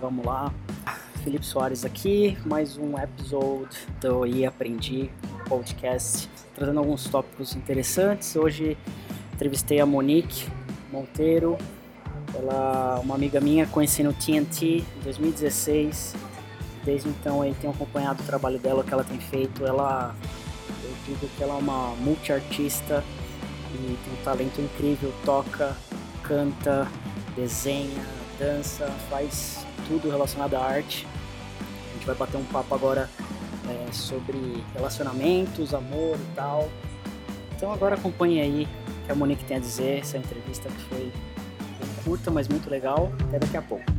Vamos lá. Felipe Soares aqui, mais um episódio do I Aprendi podcast, trazendo alguns tópicos interessantes. Hoje entrevistei a Monique Monteiro, ela é uma amiga minha, conheci no TNT em 2016. Desde então aí tenho acompanhado o trabalho dela, o que ela tem feito. Ela, eu digo que ela é uma multiartista e tem um talento incrível, toca, canta, desenha, dança, faz tudo relacionado à arte. A gente vai bater um papo agora é, sobre relacionamentos, amor e tal. Então agora acompanhe aí o que a Monique tem a dizer, essa entrevista que foi curta, mas muito legal. Até daqui a pouco.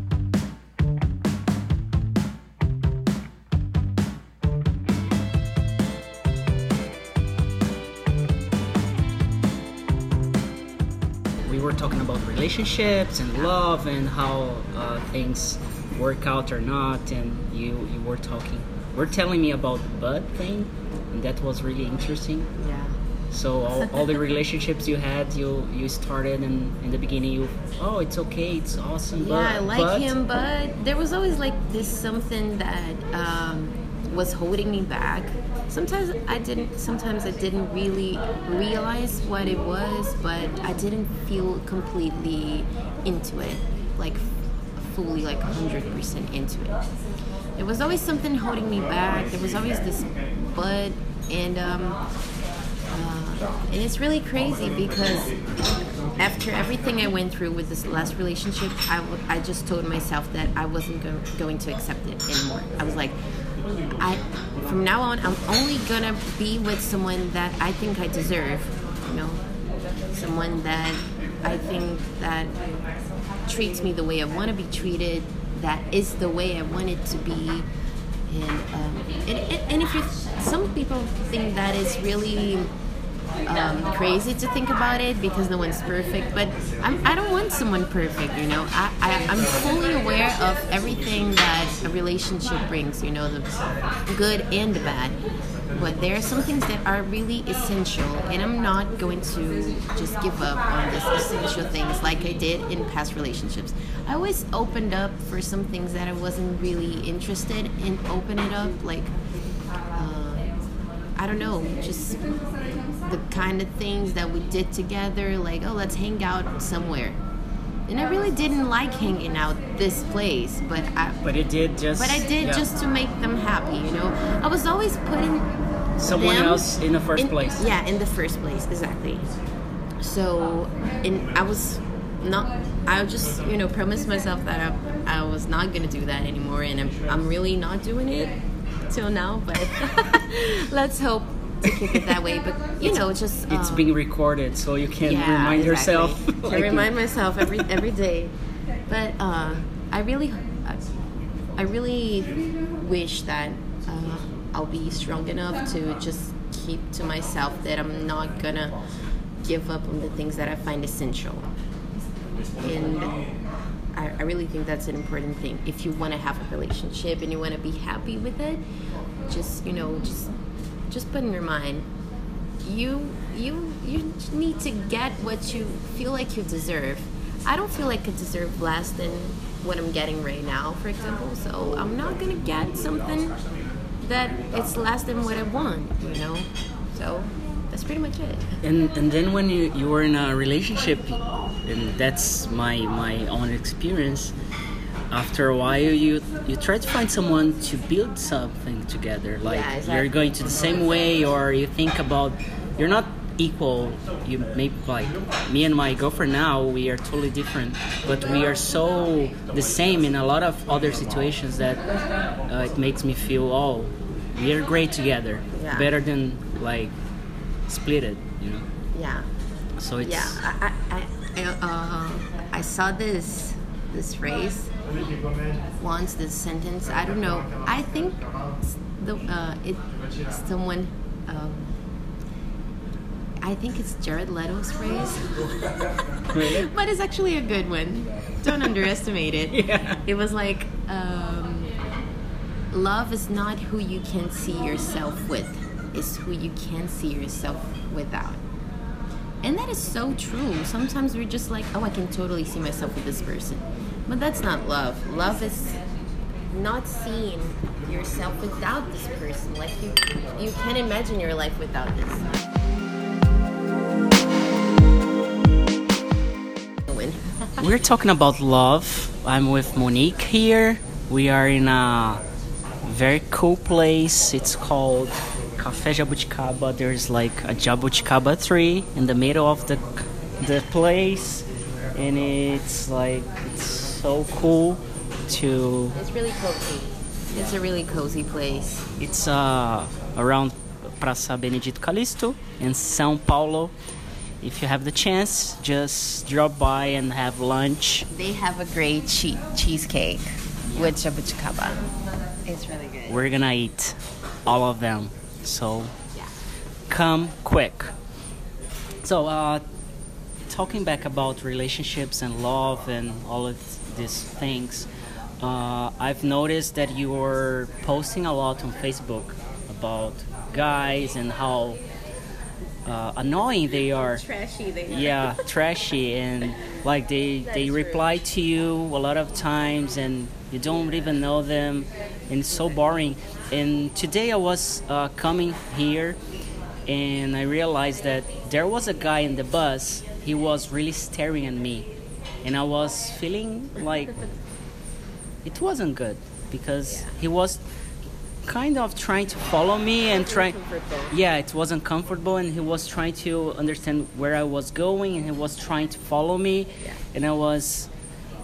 Were talking about relationships and love and how uh, things work out or not, and you you were talking, were telling me about the bud thing, and that was really interesting. Yeah. So all, all the relationships you had, you you started and in the beginning you, oh it's okay, it's awesome. Yeah, but, I like but- him, but there was always like this something that um, was holding me back. Sometimes I didn't. Sometimes I didn't really realize what it was, but I didn't feel completely into it, like fully, like hundred percent into it. There was always something holding me back. There was always this but, and um, uh, and it's really crazy because after everything I went through with this last relationship, I, w- I just told myself that I wasn't go- going to accept it anymore. I was like, I from now on, I'm only gonna be with someone that I think I deserve. You know, someone that I think that treats me the way I want to be treated. That is the way I want it to be. And um, and, and, if you, some people think that is really um, crazy to think about it because no one's perfect. But I'm, I don't want someone perfect, you know. I, I, I'm fully aware of everything that a relationship brings, you know, the good and the bad. But there are some things that are really essential, and I'm not going to just give up on these essential things like I did in past relationships. I always opened up for some things that I wasn't really interested in. opening up, like uh, I don't know, just the kind of things that we did together, like, oh, let's hang out somewhere. And I really didn't like hanging out this place, but I But it did just. but I did yeah. just to make them happy, you know. I was always putting someone else in the first in- place. Yeah, in the first place, exactly. So, and I was not. I just, you know, promised myself that I, I was not gonna do that anymore, and I'm, I'm really not doing it till now. But let's hope to keep it that way. But you know, just It's uh, being recorded, so you can yeah, remind exactly. yourself. to like- remind myself every every day. But uh, I really, I, I really wish that uh, I'll be strong enough to just keep to myself that I'm not gonna give up on the things that I find essential. And I, I really think that's an important thing. If you want to have a relationship and you want to be happy with it, just you know, just just put in your mind you you you need to get what you feel like you deserve. I don't feel like I deserve less than what I'm getting right now, for example. So I'm not gonna get something that it's less than what I want, you know. So that's pretty much it. and and then when you you were in a relationship, and that's my my own experience. After a while, you you try to find someone to build something together. Like Yeah, exactly. you're going to the same way, or you think about you're not equal. You maybe like me and my girlfriend now. We are totally different, but we are so the same in a lot of other situations that uh, it makes me feel oh, we are great together. Yeah. Better than like split it, you know. Yeah. So it's Yeah, I, I, I, uh, I saw this this phrase once. This sentence. I don't know. I think the uh, it someone. Um, I think it's Jared Leto's phrase, but it's actually a good one. Don't underestimate it. Yeah. It was like, um, love is not who you can see yourself with; it's who you can see yourself without. And that is so true. Sometimes we're just like, oh, I can totally see myself with this person. But that's not love. Love is not seeing yourself without this person. Like you, you can't imagine your life without this. We're talking about love. I'm with Monique here. We are in a very cool place. It's called Café Jabuticaba. There's like a Jabuticaba tree in the middle of the the place, and it's like it's so cool to. It's really cozy. It's a really cozy place. It's uh around Praça Benedito Calixto in São Paulo. If you have the chance, just drop by and have lunch. They have a great che- cheesecake with jabuticaba. It's really good. We're gonna eat all of them. So Yeah. come quick. So, uh, talking back about relationships and love and all of these things, uh, I've noticed that you're posting a lot on Facebook about guys and how uh, annoying they are. Trashy they Yeah, trashy and like they they true. reply to you a lot of times and you don't even know them and it's so boring. And today I was uh, coming here and I realized that there was a guy in the bus. He was really staring at me, and I was feeling like it wasn't good because Yeah. he was kind of trying to follow me and trying uncomfortable. yeah it wasn't comfortable and he was trying to understand where i was going and he was trying to follow me. Yeah. and i was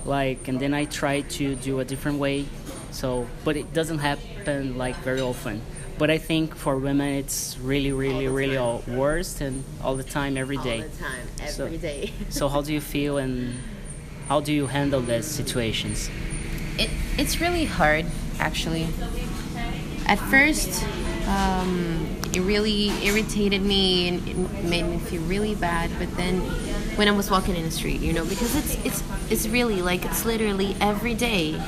like and then i tried to do a different way. So but it doesn't happen like very often. But i think for women it's really really the really all worst and all the time every day. All the time, So- every day. so how do you feel and how do you handle those situations? It, it's really hard actually at first um, it really irritated me and it made me feel really bad but then when i was walking in the street you know because it's it's it's really like it's literally every day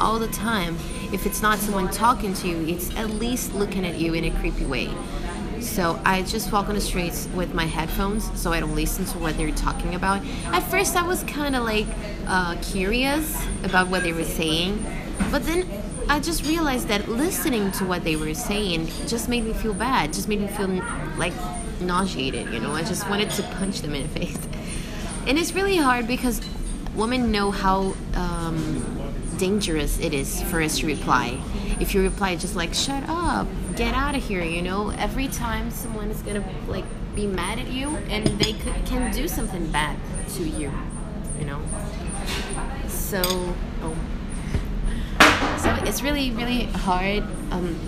all the time if it's not someone talking to you it's at least looking at you in a creepy way so I just walk on the streets with my headphones so I don't listen to what they're talking about. At first, I was kind of like uh, curious about what they were saying, but then I just realized that listening to what they were saying just made me feel bad, just made me feel like nauseated, you know? I just wanted to punch them in the face. And it's really hard because women know how um, dangerous it is for us to reply. If you reply just like "shut up," get out of here, you know. Every time someone is gonna like be mad at you, and they could, can do something bad to you, you know. So, oh. So it's really really hard. Um,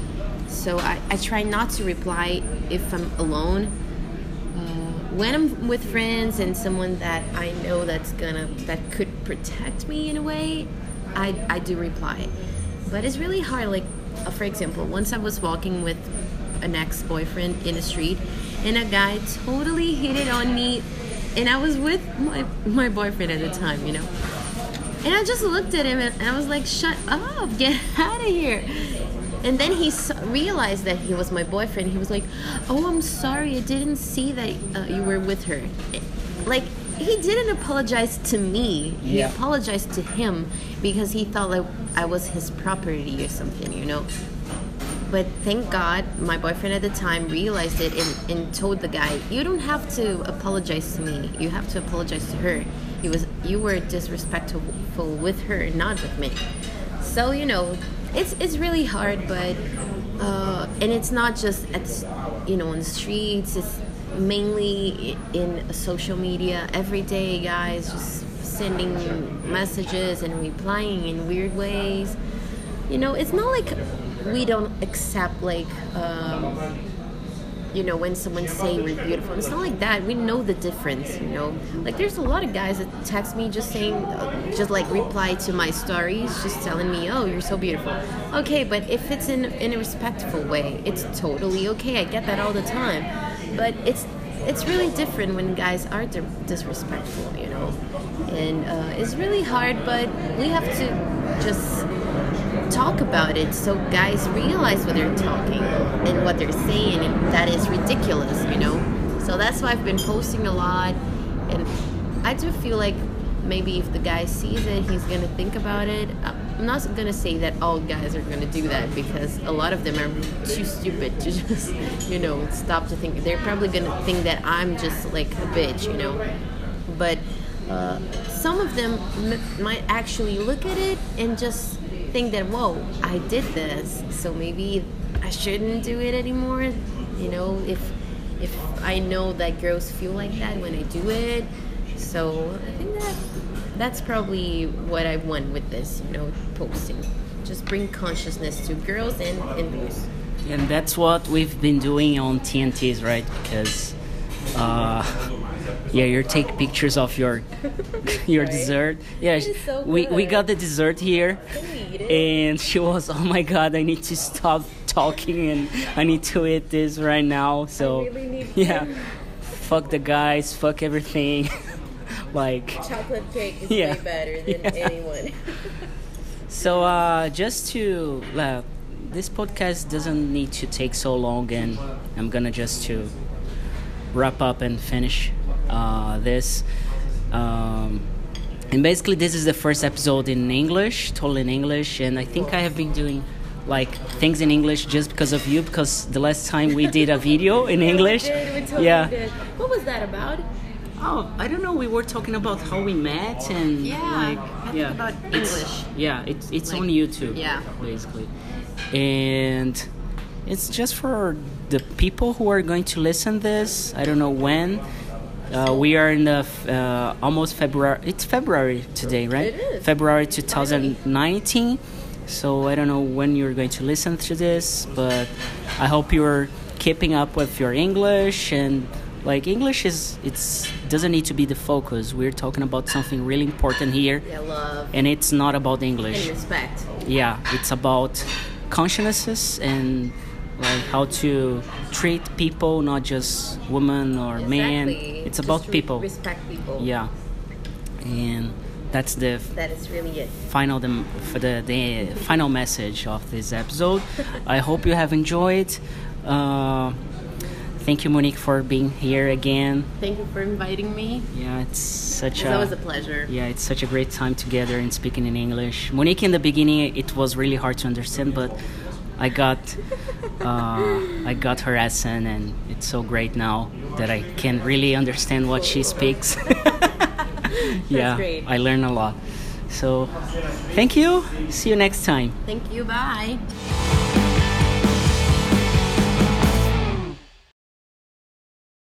so I, I try not to reply if I'm alone uh, when I'm with friends and someone that I know that's gonna that could protect me in a way, I I do reply. But it's really hard. Like uh, for example, once I was walking with an ex-boyfriend in the street, and a guy totally hit it on me, and I was with my my boyfriend at the time, you know. And I just looked at him and I was like, "Shut up! Get out of here!" And then he s- realized that he was my boyfriend. He was like, "Oh, I'm sorry. I didn't see that uh, you were with her." Like he didn't apologize to me. He Yeah. apologized to him because he thought like I was his property or something, you know. But thank God, my boyfriend at the time realized it and, and told the guy, "You don't have to apologize to me. You have to apologize to her. You was you were disrespectful with her, not with me." So you know, it's it's really hard, but uh, and it's not just at you know on the streets. It's mainly in social media. Every day, guys just sending messages and replying in weird ways you know it's not like we don't accept like um, you know when someone say we're beautiful. It's not like that. We know the difference you know. Like there's a lot of guys that text me just saying uh, just like reply to my stories just telling me oh you're so beautiful. Okay but if it's in, in a respectful way it's totally okay. I get that all the time. But it's it's really different when guys are di- disrespectful you know. And uh, it's really hard but we have to just talk about it so guys realize what they're talking and what they're saying and that is ridiculous you know so that's why i've been posting a lot and i do feel like maybe if the guy sees it, he's gonna think about it. I'm not gonna say that all guys are gonna do that because a lot of them are too stupid to just, you know, stop to think. They're probably gonna think that I'm just like a bitch, you know. But uh, some of them might actually look at it and just think that, whoa, I did this, so maybe I shouldn't do it anymore. You know, if if I know that girls feel like that when I do it. So I think that that's probably what I want with this, you know, posting. Just bring consciousness to girls and, and boys. And that's what we've been doing on TNTs, right? Because, uh, yeah, you take pictures of your your Right. dessert. Yeah, so we we got the dessert here, Can we eat it? and she was, oh my god, I need to stop talking and I need to eat this right now. So really yeah, fuck the guys, fuck everything. like Chocolate cake is Yeah. way better than Yeah. anyone. So uh, just to uh, this podcast doesn't need to take so long, and I'm gonna just to wrap up and finish uh, this. Um, and basically, this is the first episode in English, totally in English, and I think I have been doing like things in English just because of you. Because the last time we did a video in English, We did, we totally yeah. did. What was that about? Oh, I don't know. We were talking about how we met and Yeah, like I think yeah, about It's- English. Yeah, it's it's Like, on YouTube. yeah. basically, and it's just for the people who are going to listen this. I don't know when. Uh, we are in the f- uh, almost February. It's February today, right? It is. February 2019. So I don't know when you're going to listen to this, but I hope you're keeping up with your English and like English is it's doesn't need to be the focus. We're talking about something really important here, Yeah, love and it's not about and English. respect. Yeah, it's about consciousnesses and like how to treat people, not just women or men. Exactly. It's Just about people. Respect people. Yeah, and that's the That is really it. final the, for the, the final message of this episode. I hope you have enjoyed. Uh, thank you, Monique, for being here again. Thank you for inviting me. Yeah, it's such It was a always a pleasure. yeah, it's such a great time together and speaking in English. Monique, in the beginning, it was really hard to understand, but I got uh, I got her accent, and it's so great now that I can really understand what she speaks. yeah, great. I learn a lot. So, thank you. See you next time. Thank you. Bye.